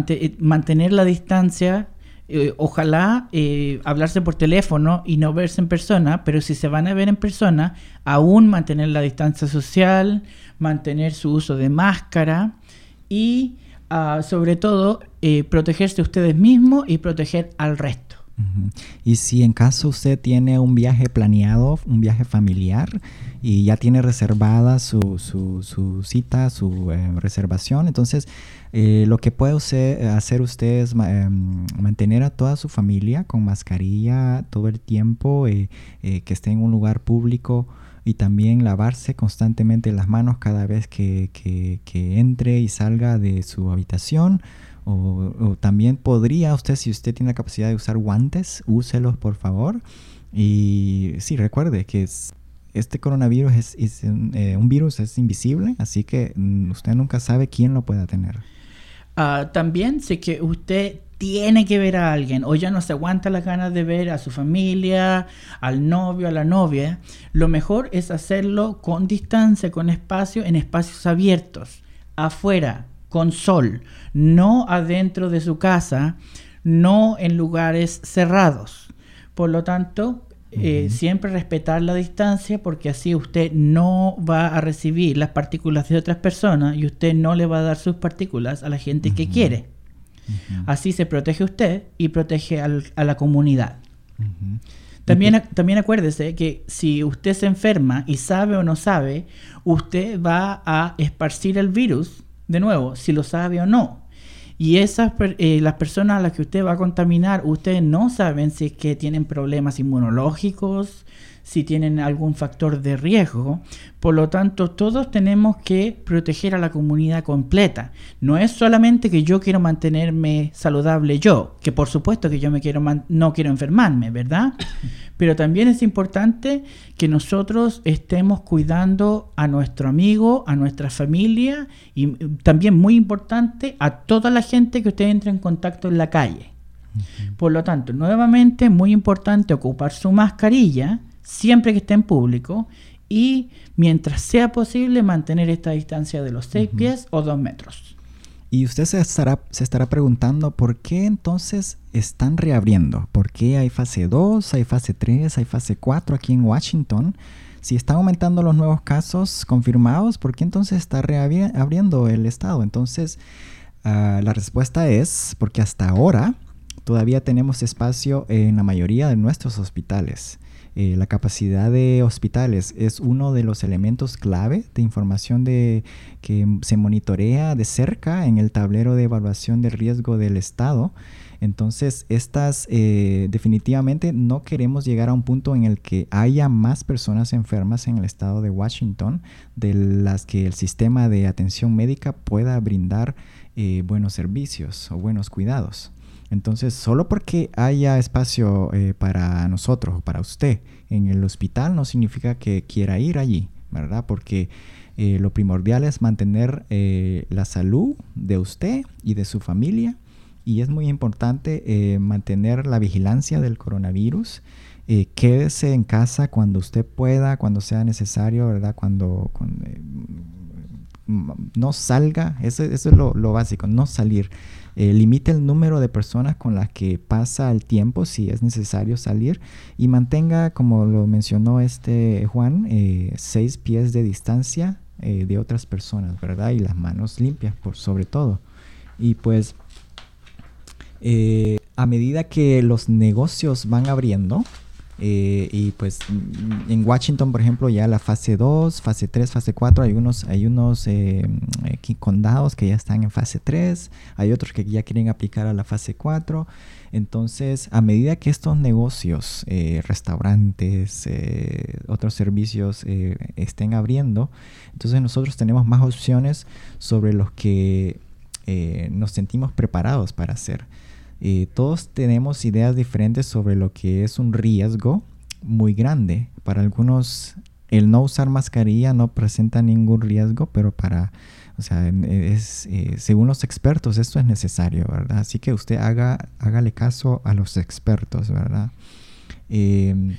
eh, mantener la distancia, eh, ojalá hablarse por teléfono y no verse en persona, pero si se van a ver en persona, aún mantener la distancia social, mantener su uso de máscara y sobre todo protegerse ustedes mismos y proteger al resto. Y si en caso usted tiene un viaje planeado, un viaje familiar, y ya tiene reservada su, su, cita, su eh, reservación, entonces eh, lo que puede hacer usted es em, mantener a toda su familia con mascarilla todo el tiempo, eh, que esté en un lugar público y también lavarse constantemente las manos cada vez que, entre y salga de su habitación. O, también podría usted, si usted tiene la capacidad de usar guantes, úselos por favor. Y sí, recuerde que este coronavirus es, eh, un virus, es invisible, así que mm, usted nunca sabe quién lo pueda tener. Ah, también sé que usted tiene que ver a alguien o ya no se aguanta las ganas de ver a su familia, al novio, a la novia, lo mejor es hacerlo con distancia, con espacio, en espacios abiertos, afuera, con sol, no adentro de su casa, no en lugares cerrados. Por lo tanto, eh, siempre respetar la distancia porque así usted no va a recibir las partículas de otras personas y usted no le va a dar sus partículas a la gente que quiere. Así se protege usted y protege a la comunidad. También, también acuérdese que si usted se enferma y sabe o no sabe, usted va a esparcir el virus de nuevo, si lo sabe o no. Y esas eh, las personas a las que usted va a contaminar, ustedes no saben si es que tienen problemas inmunológicos, si tienen algún factor de riesgo. Por lo tanto, todos tenemos que proteger a la comunidad completa. No es solamente que yo quiero mantenerme saludable yo, que por supuesto que yo me quiero no quiero enfermarme, ¿verdad? Pero también es importante que nosotros estemos cuidando a nuestro amigo, a nuestra familia y también muy importante a toda la gente que usted entre en contacto en la calle. Por lo tanto, nuevamente muy importante ocupar su mascarilla siempre que esté en público y mientras sea posible mantener esta distancia de los 6 pies o 2 metros. Y usted se estará, se estará preguntando por qué entonces están reabriendo. ¿Por qué hay fase 2, hay fase 3, hay fase 4 aquí en Washington? Si están aumentando los nuevos casos confirmados, ¿por qué entonces está reabriendo el estado? Entonces, ah, la respuesta es porque hasta ahora todavía tenemos espacio en la mayoría de nuestros hospitales. Eh, la capacidad de hospitales es uno de los elementos clave de información de, que se monitorea de cerca en el tablero de evaluación del riesgo del Estado. Entonces, estas eh, definitivamente no queremos llegar a un punto en el que haya más personas enfermas en el estado de Washington de las que el sistema de atención médica pueda brindar eh, buenos servicios o buenos cuidados. Entonces, solo porque haya espacio eh, para nosotros o para usted en el hospital no significa que quiera ir allí, ¿verdad? Porque eh, lo primordial es mantener eh, la salud de usted y de su familia y es muy importante mantener la vigilancia del coronavirus. quédese en casa cuando usted pueda, cuando sea necesario, ¿verdad? Cuando, no salga, eso, es lo básico, no salir. Eh, limite el número de personas con las que pasa el tiempo si es necesario salir y mantenga, como lo mencionó este Juan, eh, seis pies de distancia eh, de otras personas, ¿verdad? Y las manos limpias, por sobre todo. Y pues, a medida que los negocios van abriendo, Eh, y pues mm, en Washington, por ejemplo, ya la fase 2, fase 3, fase 4, hay unos, hay unos eh, condados que ya están en fase 3, hay otros que ya quieren aplicar a la fase 4. Entonces, a medida que estos negocios, eh, restaurantes, otros servicios estén abriendo, entonces nosotros tenemos más opciones sobre los que nos sentimos preparados para hacer. Eh, todos tenemos ideas diferentes sobre lo que es un riesgo muy grande. Para algunos el no usar mascarilla no presenta ningún riesgo, pero para, o sea, es, eh, según los expertos esto es necesario, ¿verdad? Así que usted haga, hágale caso a los expertos, ¿verdad? Em,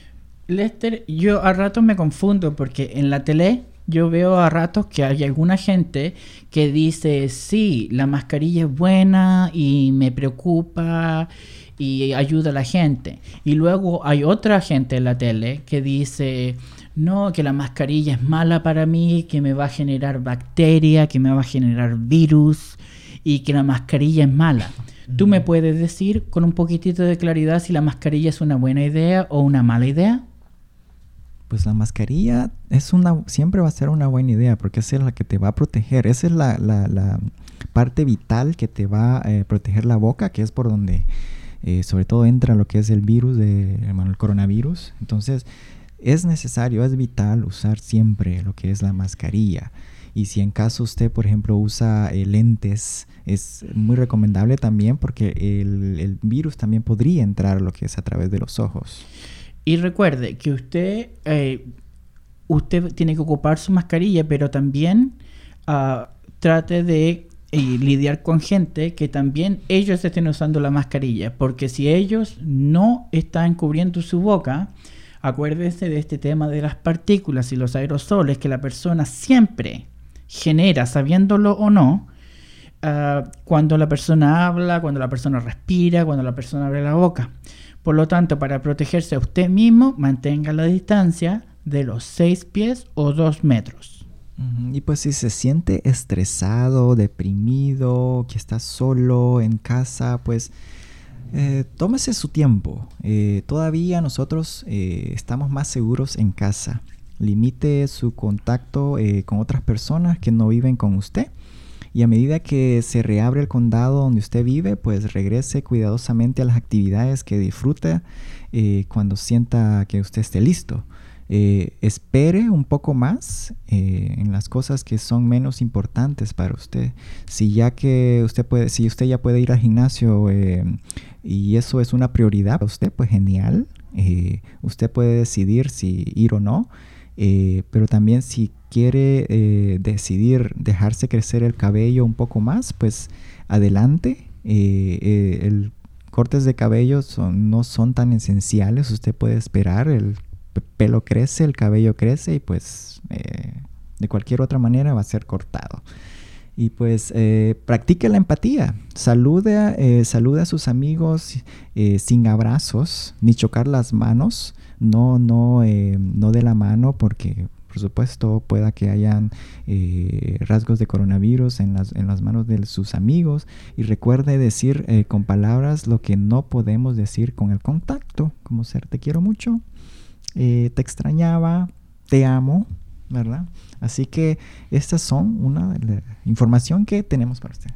Lester, yo a rato me confundo porque en la tele yo veo a ratos que hay alguna gente que dice, sí, la mascarilla es buena y me preocupa y ayuda a la gente. Y luego hay otra gente en la tele que dice, no, que la mascarilla es mala para mí, que me va a generar bacteria, que me va a generar virus y que la mascarilla es mala. ¿Tú me puedes decir con un poquitito de claridad si la mascarilla es una buena idea o una mala idea? Pues la mascarilla es una, siempre va a ser una buena idea porque esa es la que te va a proteger. Esa es la, la, parte vital que te va a eh, proteger la boca, que es por donde eh, sobre todo entra lo que es el virus, de, el coronavirus. Entonces es necesario, es vital usar siempre lo que es la mascarilla. Y si en caso usted, por ejemplo, usa eh, lentes, es muy recomendable también porque el, el virus también podría entrar lo que es a través de los ojos. Y recuerde que usted, eh, usted tiene que ocupar su mascarilla, pero también ah, trate de eh, lidiar con gente que también ellos estén usando la mascarilla, porque si ellos no están cubriendo su boca, acuérdese de este tema de las partículas y los aerosoles que la persona siempre genera, sabiéndolo o no, ah, cuando la persona habla, cuando la persona respira, cuando la persona abre la boca. Por lo tanto, para protegerse a usted mismo, mantenga la distancia de los 6 pies o 2 metros. Y pues si se siente estresado, deprimido, que está solo en casa, pues eh, tómese su tiempo. Eh, todavía nosotros eh, estamos más seguros en casa. Limite su contacto con otras personas que no viven con usted y a medida que se reabre el condado donde usted vive, pues regrese cuidadosamente a las actividades que disfruta eh, cuando sienta que usted esté listo. Eh, espere un poco más eh, en las cosas que son menos importantes para usted. Si ya que usted puede, si usted ya puede ir al gimnasio y eso es una prioridad para usted, pues genial. usted puede decidir si ir o no. pero también si quiere eh, decidir dejarse crecer el cabello un poco más, pues adelante. Eh, eh, el cortes de cabello no son tan esenciales, usted puede esperar, el pelo crece, el cabello crece y pues de cualquier otra manera va a ser cortado. Y pues practique la empatía, salude, salude a sus amigos sin abrazos ni chocar las manos, no, no, no de la mano porque por supuesto, pueda que hayan eh, rasgos de coronavirus en las, en las manos de sus amigos y recuerde decir eh, con palabras lo que no podemos decir con el contacto, como ser te quiero mucho, eh, te extrañaba, te amo, ¿verdad? Así que estas son una la información que tenemos para usted.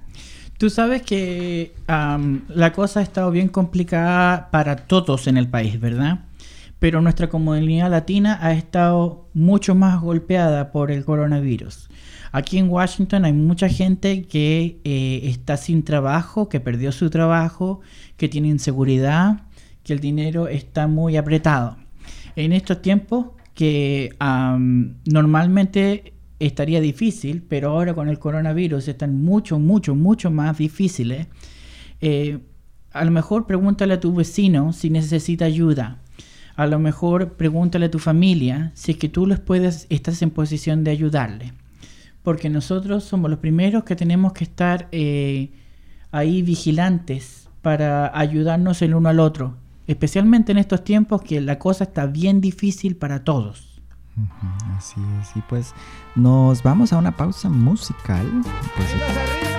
Tú sabes que la cosa ha estado bien complicada para todos en el país, ¿verdad? Pero nuestra comunidad latina ha estado mucho más golpeada por el coronavirus. Aquí en Washington hay mucha gente que eh, está sin trabajo, que perdió su trabajo, que tiene inseguridad, que el dinero está muy apretado. En estos tiempos que normalmente estaría difícil, pero ahora con el coronavirus están mucho, mucho, mucho más difíciles. Eh, a lo mejor pregúntale a tu vecino si necesita ayuda a lo mejor pregúntale a tu familia si es que tú les puedes, estás en posición de ayudarle. Porque nosotros somos los primeros que tenemos que estar eh, ahí vigilantes para ayudarnos el uno al otro. Especialmente en estos tiempos que la cosa está bien difícil para todos. Así es. Y pues nos vamos a una pausa musical. Pues,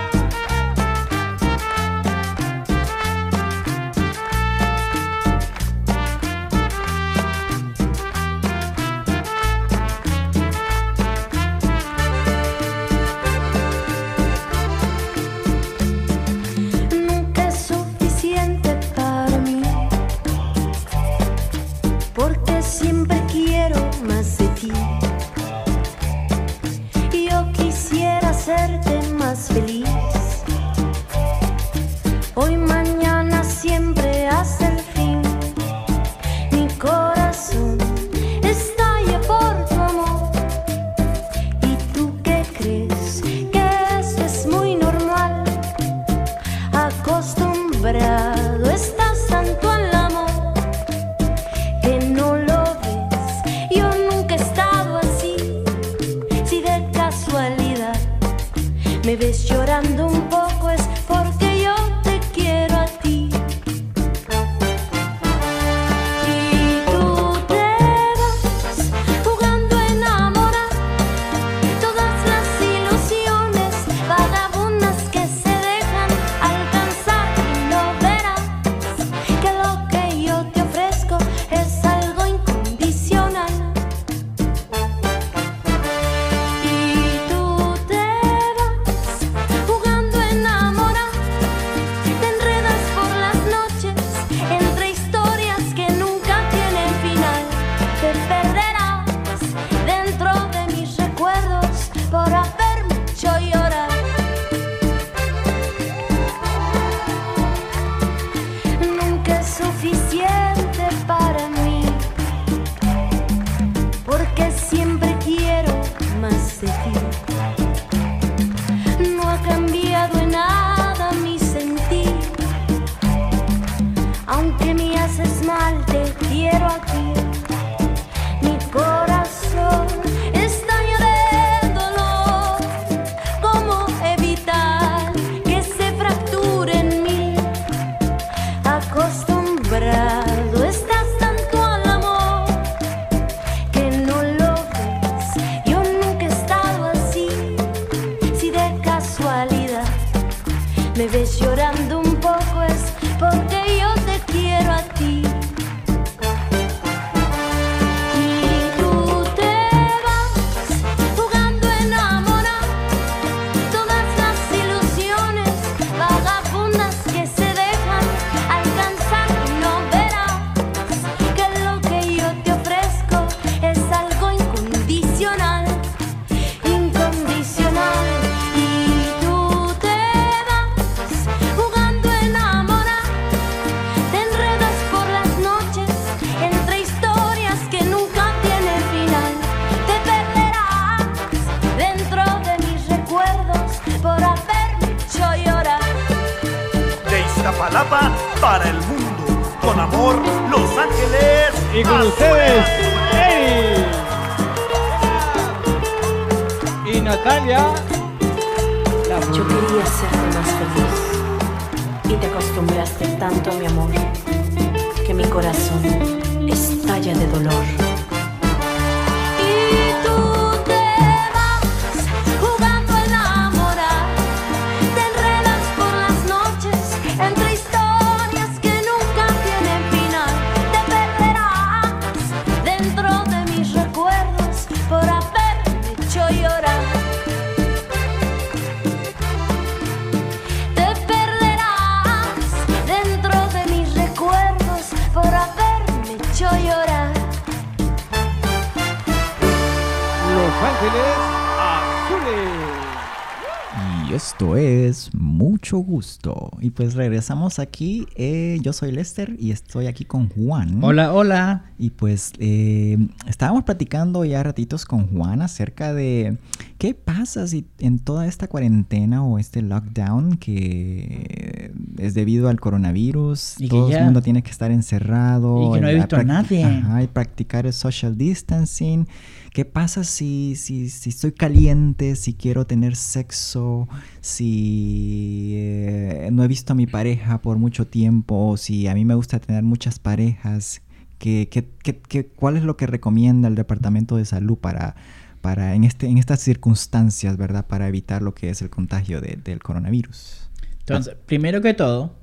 mucho gusto. Y pues regresamos aquí. eh, yo soy Lester y estoy aquí con Juan. Hola, hola. Y pues eh, estábamos platicando ya ratitos con Juan acerca de qué pasa si en toda esta cuarentena o este lockdown que es debido al coronavirus, Y que todo ya- el mundo tiene que estar encerrado. Y que no he visto a nadie. Ajá, y practicar el social distancing. ¿Qué pasa si, si, si estoy caliente, si quiero tener sexo, si eh, no he visto a mi pareja por mucho tiempo, si a mí me gusta tener muchas parejas? ¿Qué, qué, qué- cuál es lo que recomienda el Departamento de Salud para, para en, este, en estas circunstancias, ¿verdad? Para evitar lo que es el contagio de- del coronavirus. Entonces, primero que todo,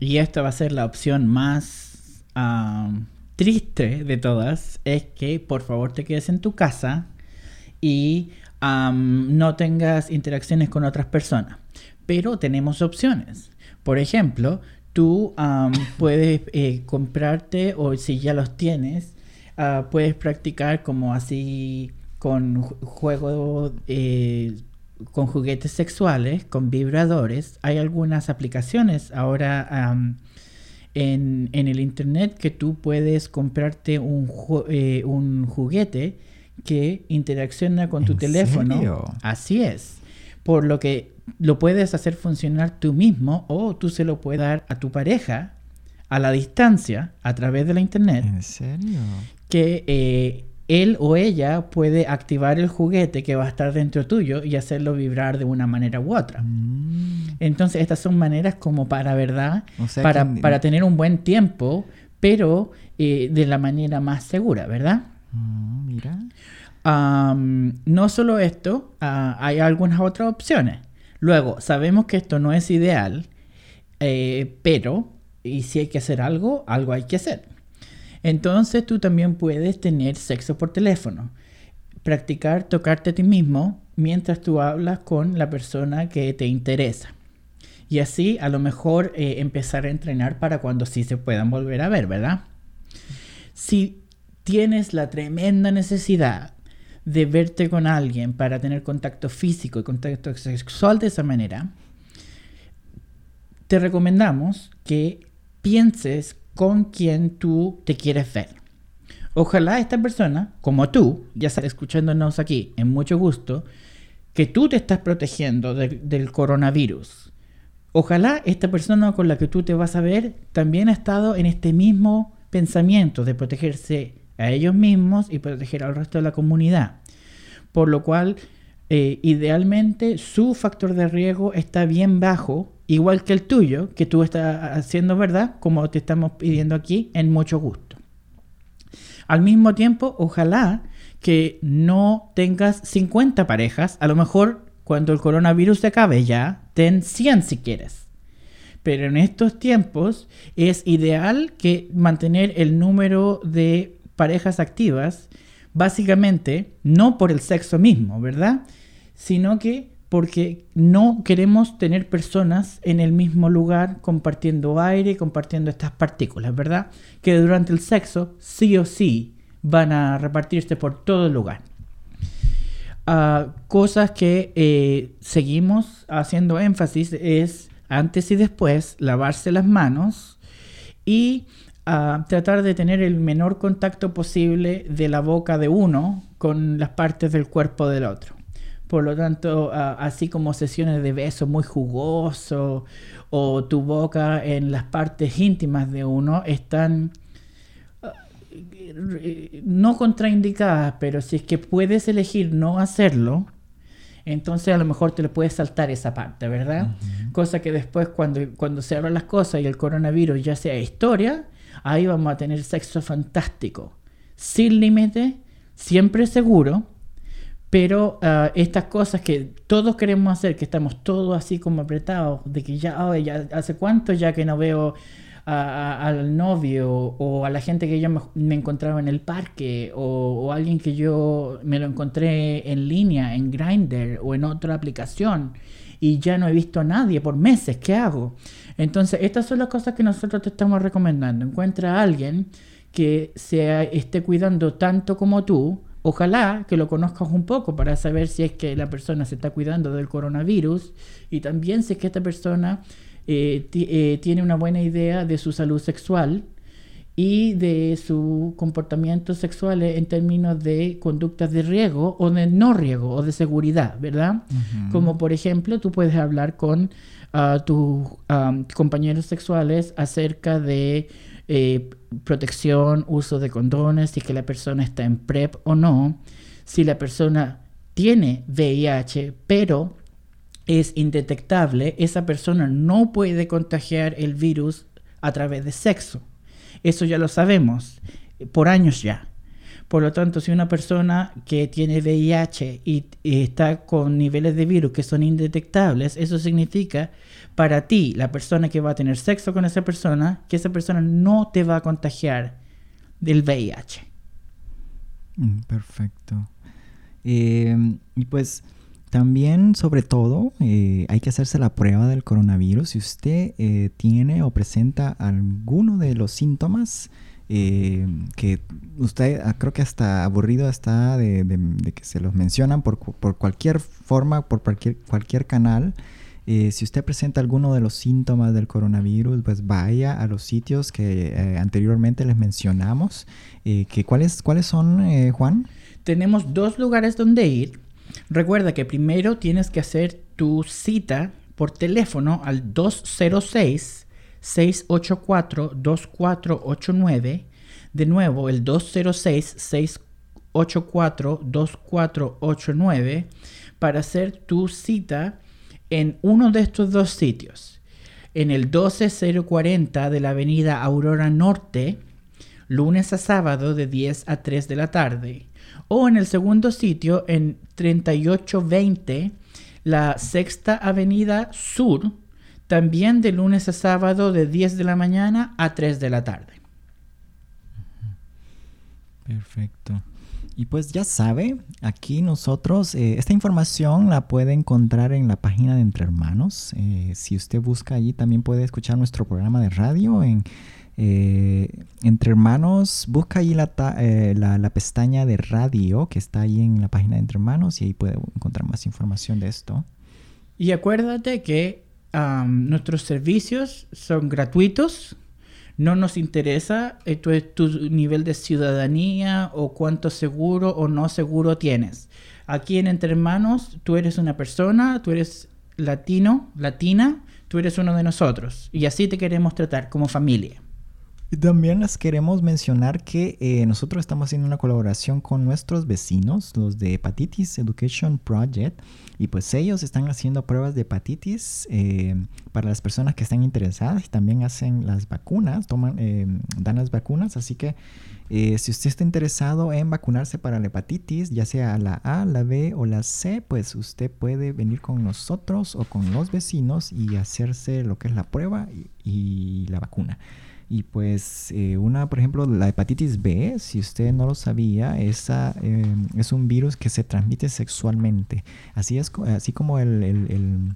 y esta va a ser la opción más ah, triste de todas, es que por favor te quedes en tu casa y no tengas interacciones con otras personas. Pero tenemos opciones. Por ejemplo, tú puedes eh, comprarte, o si ya los tienes, ah, puedes practicar como así con ju- juegos eh, con juguetes sexuales, con vibradores. Hay algunas aplicaciones ahora en, en el internet que tú puedes comprarte un, eh, un juguete que interacciona con tu ¿En teléfono. serio? Así es. Por lo que lo puedes hacer funcionar tú mismo o tú se lo puedes dar a tu pareja a la distancia a través de la internet ¿En serio? que eh, él o ella puede activar el juguete que va a estar dentro tuyo y hacerlo vibrar de una manera u otra. Mm, Entonces, estas son maneras como para, ¿verdad? O sea para, que- para tener un buen tiempo, pero eh, de la manera más segura, ¿verdad? mm, mira. No solo esto, ah, hay algunas otras opciones. Luego, sabemos que esto no es ideal, eh, pero, y si hay que hacer algo, algo hay que hacer. Entonces tú también puedes tener sexo por teléfono. Practicar tocarte a ti mismo mientras tú hablas con la persona que te interesa. Y así a lo mejor eh, empezar a entrenar para cuando sí se puedan volver a ver, ¿verdad? Si tienes la tremenda necesidad de verte con alguien para tener contacto físico y contacto sexual de esa manera, te recomendamos que pienses con quién tú te quieres ver. Ojalá esta persona, como tú, ya estás escuchándonos aquí, en mucho gusto, que tú te estás protegiendo del- del coronavirus. Ojalá esta persona con la que tú te vas a ver también ha estado en este mismo pensamiento de protegerse a ellos mismos y proteger al resto de la comunidad. Por lo cual, eh, idealmente, su factor de riesgo está bien bajo, igual que el tuyo, que tú estás haciendo, ¿verdad? Como te estamos pidiendo aquí, en mucho gusto. Al mismo tiempo, ojalá que no tengas 50 parejas. A lo mejor cuando el coronavirus se acabe ya, ten 100 si quieres. Pero en estos tiempos es ideal que mantener el número de parejas activas, básicamente no por el sexo mismo, ¿verdad? Sino que porque no queremos tener personas en el mismo lugar compartiendo aire, compartiendo estas partículas, ¿verdad? Que durante el sexo sí o sí van a repartirse por todo el lugar. Ah, cosas que eh, seguimos haciendo énfasis es antes y después lavarse las manos y ah, tratar de tener el menor contacto posible de la boca de uno con las partes del cuerpo del otro. Por lo tanto, así como sesiones de beso muy jugoso o tu boca en las partes íntimas de uno están eh, no contraindicadas, pero si es que puedes elegir no hacerlo, entonces a lo mejor te le puedes saltar esa parte, ¿verdad? Cosa que después cuando, cuando se abran las cosas y el coronavirus ya sea historia, ahí vamos a tener sexo fantástico, sin límite, siempre seguro, pero ah, estas cosas que todos queremos hacer, que estamos todos así como apretados, de que ya, ay, ya hace cuánto ya que no veo al novio o a la gente que yo me, me encontraba en el parque o, o alguien que yo me lo encontré en línea, en Grindr o en otra aplicación y ya no he visto a nadie por meses, ¿qué hago? Entonces, estas son las cosas que nosotros te estamos recomendando. Encuentra a alguien que se esté cuidando tanto como tú. Ojalá que lo conozcas un poco para saber si es que la persona se está cuidando del coronavirus y también si es que esta persona eh, eh, tiene una buena idea de su salud sexual y de su comportamiento sexual en términos de conductas de riesgo o de no riesgo o de seguridad, ¿verdad? Como por ejemplo, tú puedes hablar con ah, tus am, compañeros sexuales acerca de eh, protección, uso de condones, si es que la persona está en PrEP o no, si la persona tiene VIH, pero es indetectable, esa persona no puede contagiar el virus a través de sexo. Eso ya lo sabemos eh, por años ya. Por lo tanto, si una persona que tiene VIH y, y está con niveles de virus que son indetectables, eso significa para ti, la persona que va a tener sexo con esa persona, que esa persona no te va a contagiar del VIH. Mm, Perfecto. Eh, y pues también, sobre todo, eh, hay que hacerse la prueba del coronavirus. Si usted eh, tiene o presenta alguno de los síntomas eh, que usted ah, creo que hasta aburrido está de, de- que se los mencionan por, por cualquier forma, por cualquier, cualquier canal. Si usted presenta alguno de los síntomas del coronavirus, pues vaya a los sitios que eh, anteriormente les mencionamos. Eh, ¿cuáles, ¿Cuáles son, eh, Juan? Tenemos dos lugares donde ir. Recuerda que primero tienes que hacer tu cita por teléfono al 206-684-2489. De nuevo, el 281-842489 para hacer tu cita en uno de estos dos sitios. En el 12040 de la avenida Aurora Norte, lunes a sábado de 10 a 3 de la tarde. O en el segundo sitio en 3820 la Sexta Avenida Sur, también de lunes a sábado de 10 de la mañana a 3 de la tarde. Perfecto. Y pues ya sabe, aquí nosotros, eh, esta información la puede encontrar en la página de Entre Hermanos. Eh, si usted busca allí, también puede escuchar nuestro programa de radio en eh, Entre Hermanos. Busca allí la, la, la pestaña de radio que está ahí en la página de Entre Hermanos y ahí puede encontrar más información de esto. Y acuérdate que am, nuestros servicios son gratuitos. No nos interesa eh, tu, tu nivel de ciudadanía o cuánto seguro o no seguro tienes. Aquí en Entre Hermanos, tú eres una persona, tú eres latino, latina, tú eres uno de nosotros. Y así te queremos tratar como familia. También les queremos mencionar que eh, nosotros estamos haciendo una colaboración con nuestros vecinos, los de Hepatitis Education Project, y pues ellos están haciendo pruebas de hepatitis eh, para las personas que están interesadas y también hacen las vacunas, toman, eh, dan las vacunas, así que eh, si usted está interesado en vacunarse para la hepatitis, ya sea la A, la B o la C, pues usted puede venir con nosotros o con los vecinos y hacerse lo que es la prueba y- y la vacuna. Y pues eh, una, por ejemplo, la hepatitis B, si usted no lo sabía, esa eh, es un virus que se transmite sexualmente. Así es, así como el, el- el-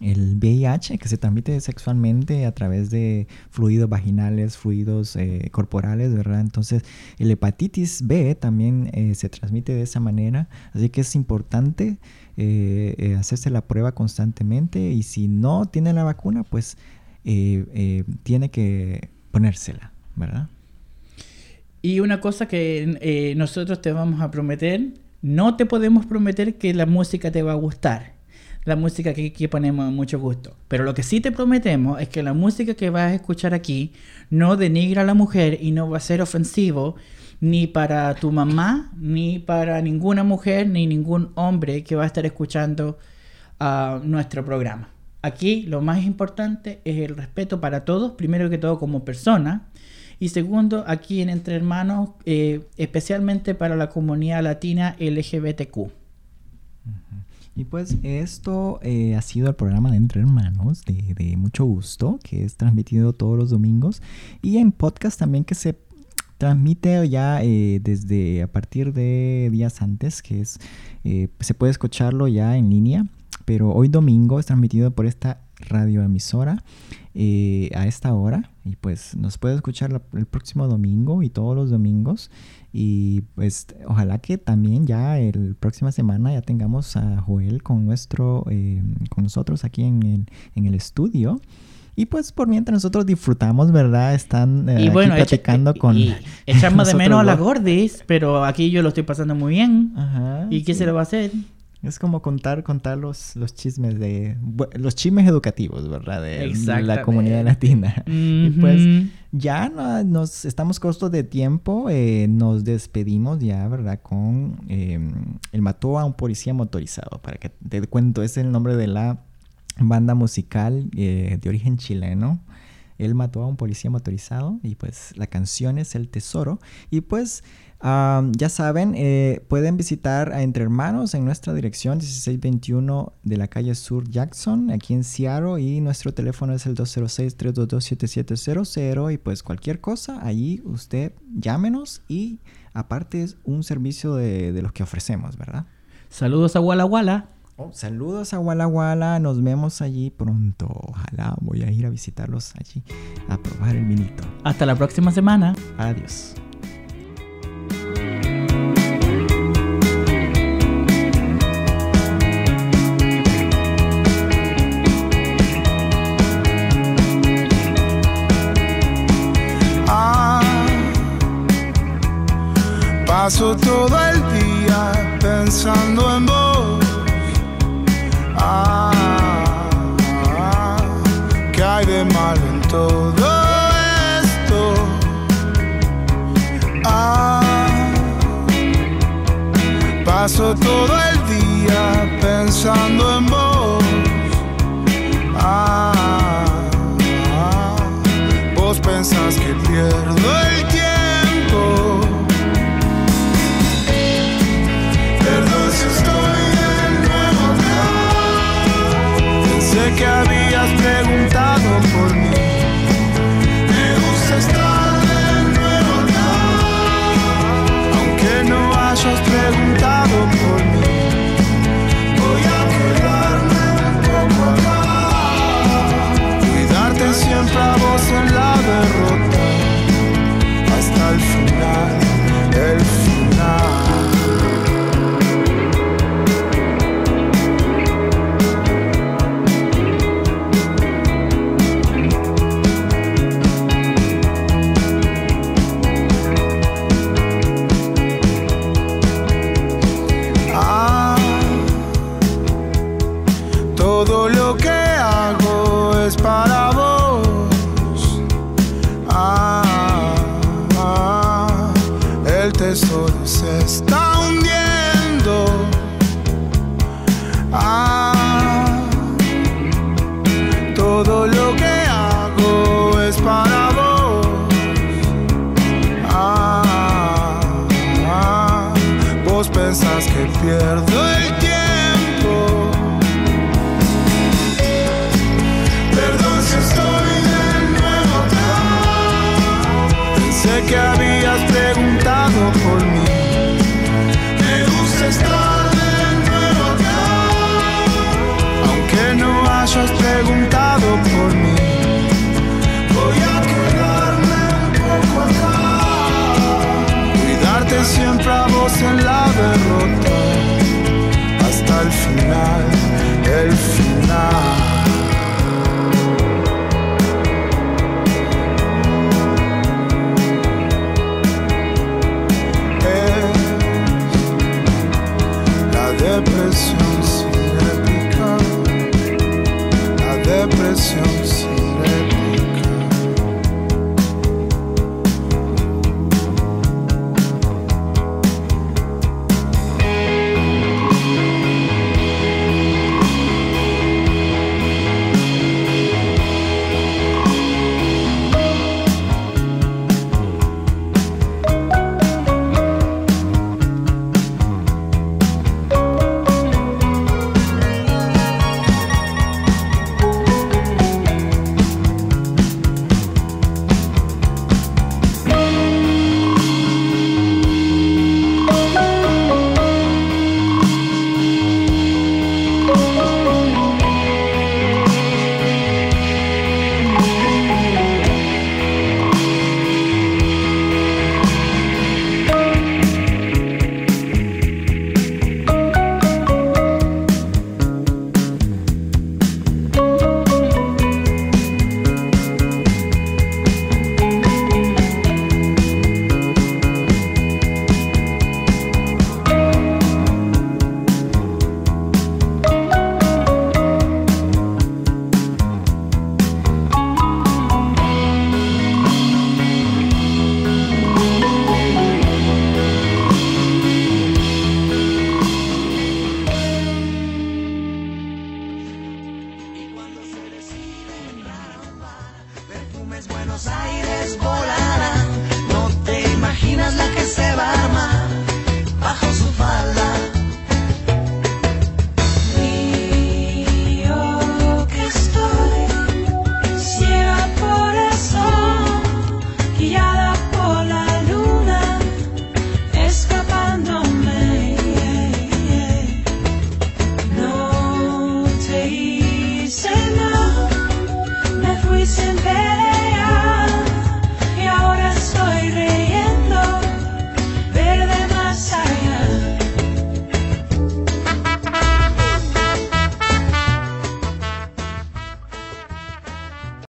VIH que se transmite sexualmente a través de fluidos vaginales, fluidos eh, corporales, ¿verdad? Entonces, el hepatitis B también eh, se transmite de esa manera, así que es importante hacerse la prueba constantemente y si no tiene la vacuna, pues eh, tiene que ponérsela, ¿verdad? Y una cosa que eh, nosotros te vamos a prometer, no te podemos prometer que la música te va a gustar. La música que aquí ponemos mucho gusto. Pero lo que sí te prometemos es que la música que vas a escuchar aquí no denigra a la mujer y no va a ser ofensivo ni para tu mamá, ni para ninguna mujer, ni ningún hombre que va a estar escuchando ah, nuestro programa. Aquí lo más importante es el respeto para todos, primero que todo como persona, y segundo, aquí en Entre Hermanos, eh, especialmente para la comunidad latina LGBTQ. Y pues esto eh, ha sido el programa de Entre Hermanos de, mucho gusto, que es transmitido todos los domingos y en podcast también que se transmite ya eh, desde a partir de días antes, que se puede escucharlo ya en línea, pero hoy domingo es transmitido por esta radioemisora eh, a esta hora y pues nos puede escuchar la- el próximo domingo y todos los domingos y pues ojalá que también ya el próxima semana ya tengamos a Joel con nuestro eh, con nosotros aquí en el, en el estudio y pues por mientras nosotros disfrutamos verdad están eh, y bueno, aquí echa- platicando y- con y echamos de menos a la dos. gordis, pero aquí yo lo estoy pasando muy bien. Ajá, ¿Y qué sí. se le va a hacer? Es como contar, contar los, los chismes de... Los chismes educativos, ¿verdad? De la comunidad latina. Y pues ya no- nos estamos cortos de tiempo. eh, nos despedimos ya, ¿verdad? Con... eh, el mató a un policía motorizado. Para que te cuento, es el nombre de la banda musical eh, de origen chileno. Él mató a un policía motorizado y pues la canción es El Tesoro. Y pues ya saben, eh, pueden visitar a Entre Hermanos en nuestra dirección 1621 de la calle Sur Jackson, aquí en Seattle. Y nuestro teléfono es el 206-322-7700. Y pues cualquier cosa, allí usted llámenos y aparte es un servicio de, de los que ofrecemos, ¿verdad? Saludos a Walla Walla. Oh, saludos a Walla Walla, nos vemos allí pronto. Ojalá voy a ir a visitarlos allí a probar el vinito. Hasta la próxima semana. Adiós. Paso todo el día pensando en vos. Ah, ¿qué hay de mal en todo esto? Ah, Paso todo el día pensando en vos.